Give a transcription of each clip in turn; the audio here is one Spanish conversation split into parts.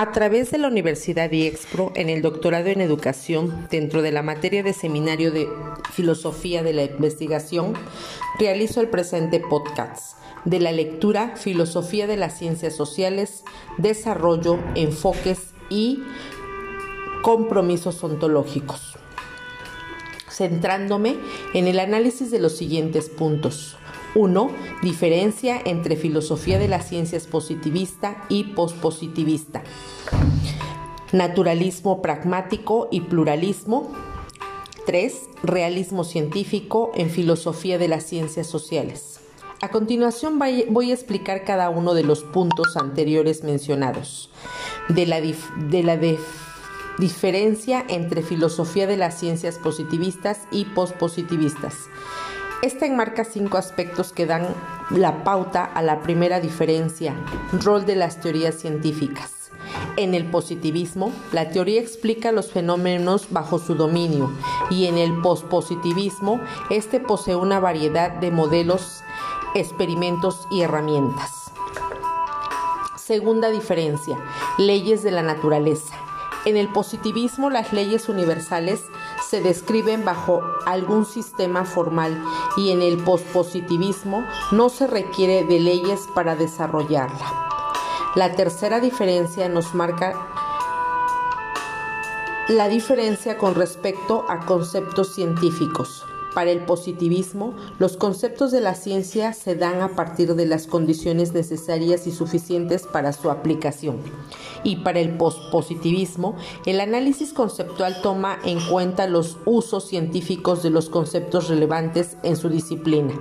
A través de la Universidad IEXPRO, en el doctorado en educación, dentro de la materia de seminario de filosofía de la investigación, realizo el presente podcast de la lectura Filosofía de las Ciencias Sociales, Desarrollo, Enfoques y Compromisos Ontológicos, centrándome en el análisis de los siguientes puntos. 1. Diferencia entre filosofía de las ciencias positivista y pospositivista. Naturalismo pragmático y pluralismo. 3. Realismo científico en filosofía de las ciencias sociales. A continuación voy a explicar cada uno de los puntos anteriores mencionados, de la, de la diferencia entre filosofía de las ciencias positivistas y pospositivistas. Esta enmarca cinco aspectos que dan la pauta a la primera diferencia, rol de las teorías científicas. En el positivismo, la teoría explica los fenómenos bajo su dominio y en el pospositivismo, este posee una variedad de modelos, experimentos y herramientas. Segunda diferencia, leyes de la naturaleza. En el positivismo, las leyes universales se describen bajo algún sistema formal y en el pospositivismo no se requiere de leyes para desarrollarla. La tercera diferencia nos marca la diferencia con respecto a conceptos científicos. Para el positivismo, los conceptos de la ciencia se dan a partir de las condiciones necesarias y suficientes para su aplicación. Y para el positivismo, el análisis conceptual toma en cuenta los usos científicos de los conceptos relevantes en su disciplina.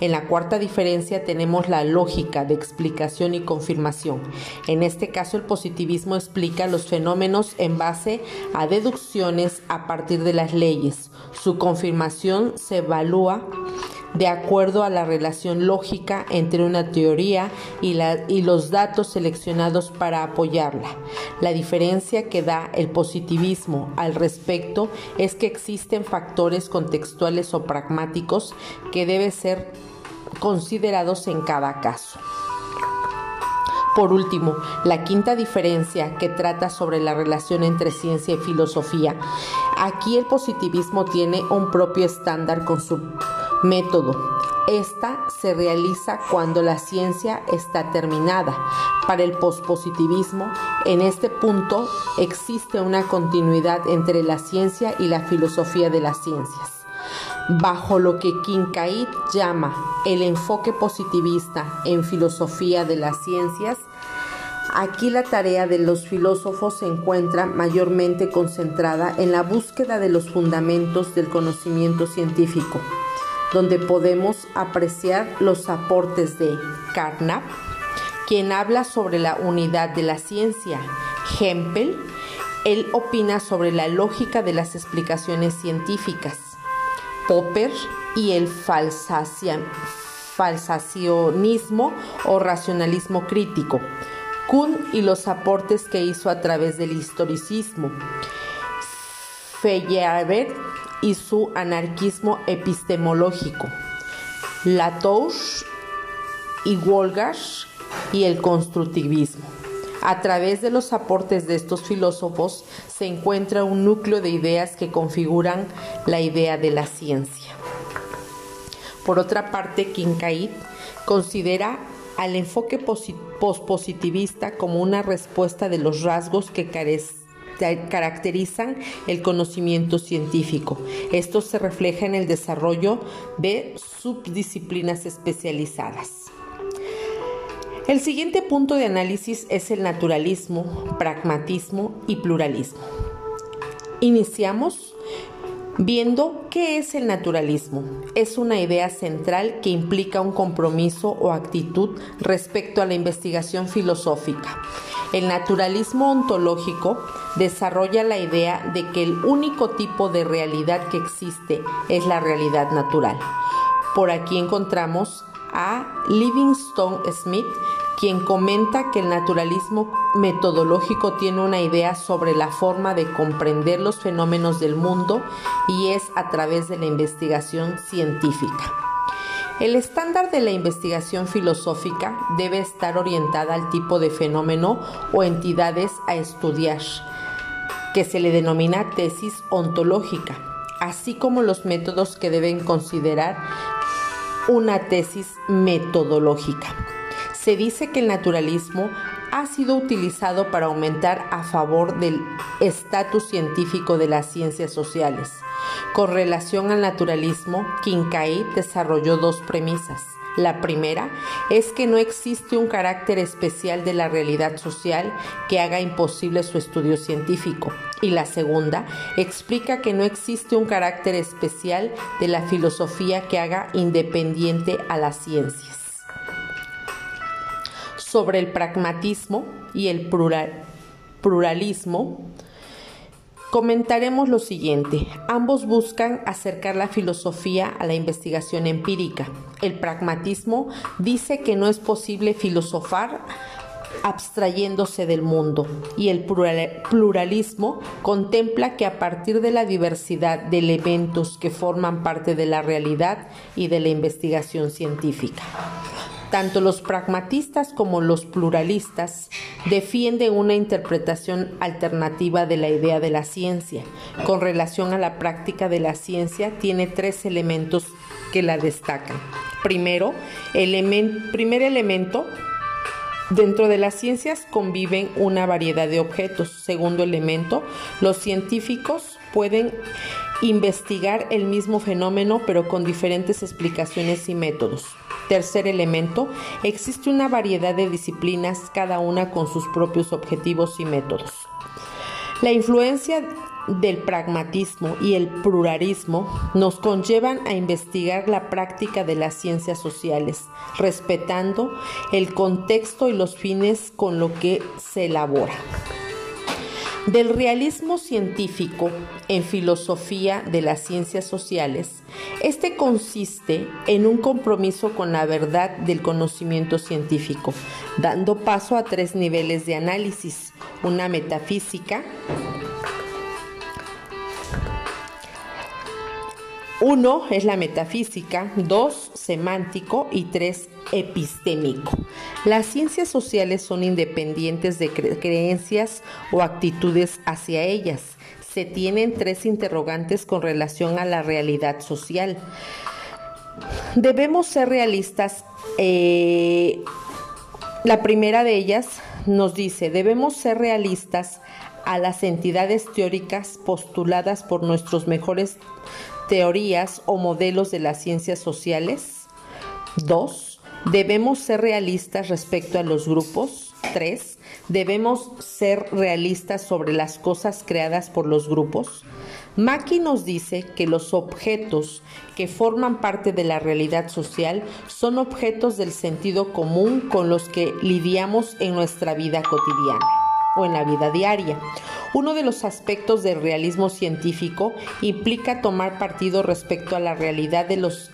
En la cuarta diferencia tenemos la lógica de explicación y confirmación. En este caso, el positivismo explica los fenómenos en base a deducciones a partir de las leyes. Su confirmación se evalúa de acuerdo a la relación lógica entre una teoría y, y, los datos seleccionados para apoyarla. La diferencia que da el positivismo al respecto es que existen factores contextuales o pragmáticos que deben ser considerados en cada caso. Por último, la quinta diferencia que trata sobre la relación entre ciencia y filosofía. Aquí el positivismo tiene un propio estándar con su método. Esta se realiza cuando la ciencia está terminada. Para el pospositivismo, en este punto existe una continuidad entre la ciencia y la filosofía de las ciencias bajo lo que Kincaid llama el enfoque positivista en filosofía de las ciencias, aquí la tarea de los filósofos se encuentra mayormente concentrada en la búsqueda de los fundamentos del conocimiento científico, donde podemos apreciar los aportes de Carnap, quien habla sobre la unidad de la ciencia, Hempel, él opina sobre la lógica de las explicaciones científicas, Popper y el falsacionismo o racionalismo crítico. Kuhn y los aportes que hizo a través del historicismo. Feyerabend y su anarquismo epistemológico. Latouche y Wolgar y el constructivismo. A través de los aportes de estos filósofos se encuentra un núcleo de ideas que configuran la idea de la ciencia. Por otra parte, Kincaid considera al enfoque pospositivista como una respuesta de los rasgos que caracterizan el conocimiento científico. Esto se refleja en el desarrollo de subdisciplinas especializadas. El siguiente punto de análisis es el naturalismo, pragmatismo y pluralismo. Iniciamos viendo qué es el naturalismo. Es una idea central que implica un compromiso o actitud respecto a la investigación filosófica. El naturalismo ontológico desarrolla la idea de que el único tipo de realidad que existe es la realidad natural. Por aquí encontramos a Livingstone Smith, quien comenta que el naturalismo metodológico tiene una idea sobre la forma de comprender los fenómenos del mundo y es a través de la investigación científica. El estándar de la investigación filosófica debe estar orientada al tipo de fenómeno o entidades a estudiar, que se le denomina tesis ontológica, así como los métodos que deben considerar una tesis metodológica. Se dice que el naturalismo ha sido utilizado para aumentar a favor del estatus científico de las ciencias sociales con relación al naturalismo, Kincaid desarrolló dos premisas. La primera es que no existe un carácter especial de la realidad social que haga imposible su estudio científico. Y la segunda explica que no existe un carácter especial de la filosofía que haga independiente a las ciencias. Sobre el pragmatismo y el pluralismo, Comentaremos lo siguiente. Ambos buscan acercar la filosofía a la investigación empírica. El pragmatismo dice que no es posible filosofar abstrayéndose del mundo y el pluralismo contempla que a partir de la diversidad de elementos que forman parte de la realidad y de la investigación científica. Tanto los pragmatistas como los pluralistas defienden una interpretación alternativa de la idea de la ciencia. Con relación a la práctica de la ciencia, tiene tres elementos que la destacan. Primero, primer elemento, Dentro de las ciencias conviven una variedad de objetos. Segundo elemento, los científicos pueden investigar el mismo fenómeno pero con diferentes explicaciones y métodos. Tercer elemento, existe una variedad de disciplinas, cada una con sus propios objetivos y métodos. La influencia del pragmatismo y el pluralismo nos conllevan a investigar la práctica de las ciencias sociales, respetando el contexto y los fines con lo que se elabora. Del realismo científico en filosofía de las ciencias sociales, este consiste en un compromiso con la verdad del conocimiento científico, dando paso a tres niveles de análisis, una metafísica, Uno es la metafísica, dos semántico y tres epistémico. Las ciencias sociales son independientes de creencias o actitudes hacia ellas. Se tienen tres interrogantes con relación a la realidad social. Debemos ser realistas. Eh, la primera de ellas nos dice, debemos ser realistas a las entidades teóricas postuladas por nuestros mejores teorías o modelos de las ciencias sociales. 2. Debemos ser realistas respecto a los grupos. 3. Debemos ser realistas sobre las cosas creadas por los grupos. Maki nos dice que los objetos que forman parte de la realidad social son objetos del sentido común con los que lidiamos en nuestra vida cotidiana o en la vida diaria. Uno de los aspectos del realismo científico implica tomar partido respecto a la realidad de los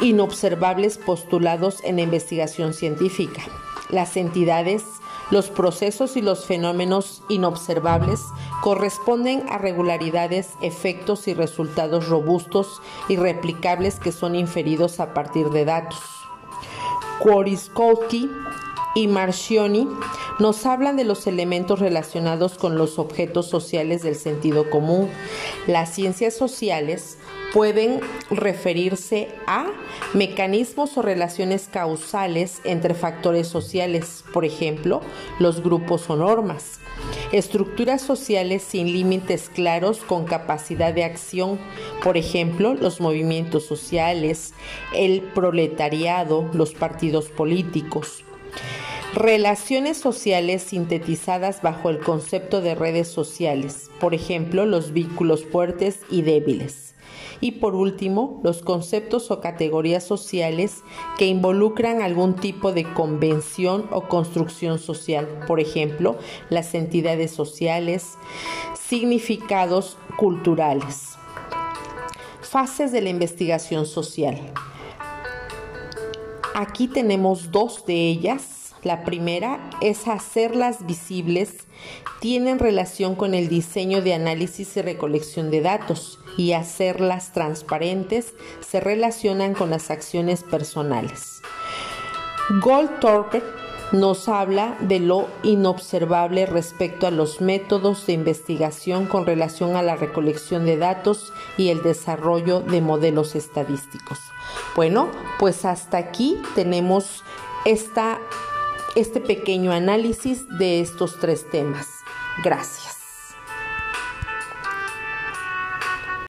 inobservables postulados en la investigación científica. Las entidades, los procesos y los fenómenos inobservables corresponden a regularidades, efectos y resultados robustos y replicables que son inferidos a partir de datos. Koriskowski y Marcioni nos hablan de los elementos relacionados con los objetos sociales del sentido común. Las ciencias sociales pueden referirse a mecanismos o relaciones causales entre factores sociales, por ejemplo, los grupos o normas. Estructuras sociales sin límites claros con capacidad de acción, por ejemplo, los movimientos sociales, el proletariado, los partidos políticos. Relaciones sociales sintetizadas bajo el concepto de redes sociales, por ejemplo, los vínculos fuertes y débiles. Y por último, los conceptos o categorías sociales que involucran algún tipo de convención o construcción social, por ejemplo, las entidades sociales, significados culturales. Fases de la investigación social. Aquí tenemos dos de ellas La primera es hacerlas visibles, tienen relación con el diseño de análisis y recolección de datos y hacerlas transparentes se relacionan con las acciones personales. Goldthorpe nos habla de lo inobservable respecto a los métodos de investigación con relación a la recolección de datos y el desarrollo de modelos estadísticos. Bueno, pues hasta aquí tenemos esta, este pequeño análisis de estos tres temas. Gracias.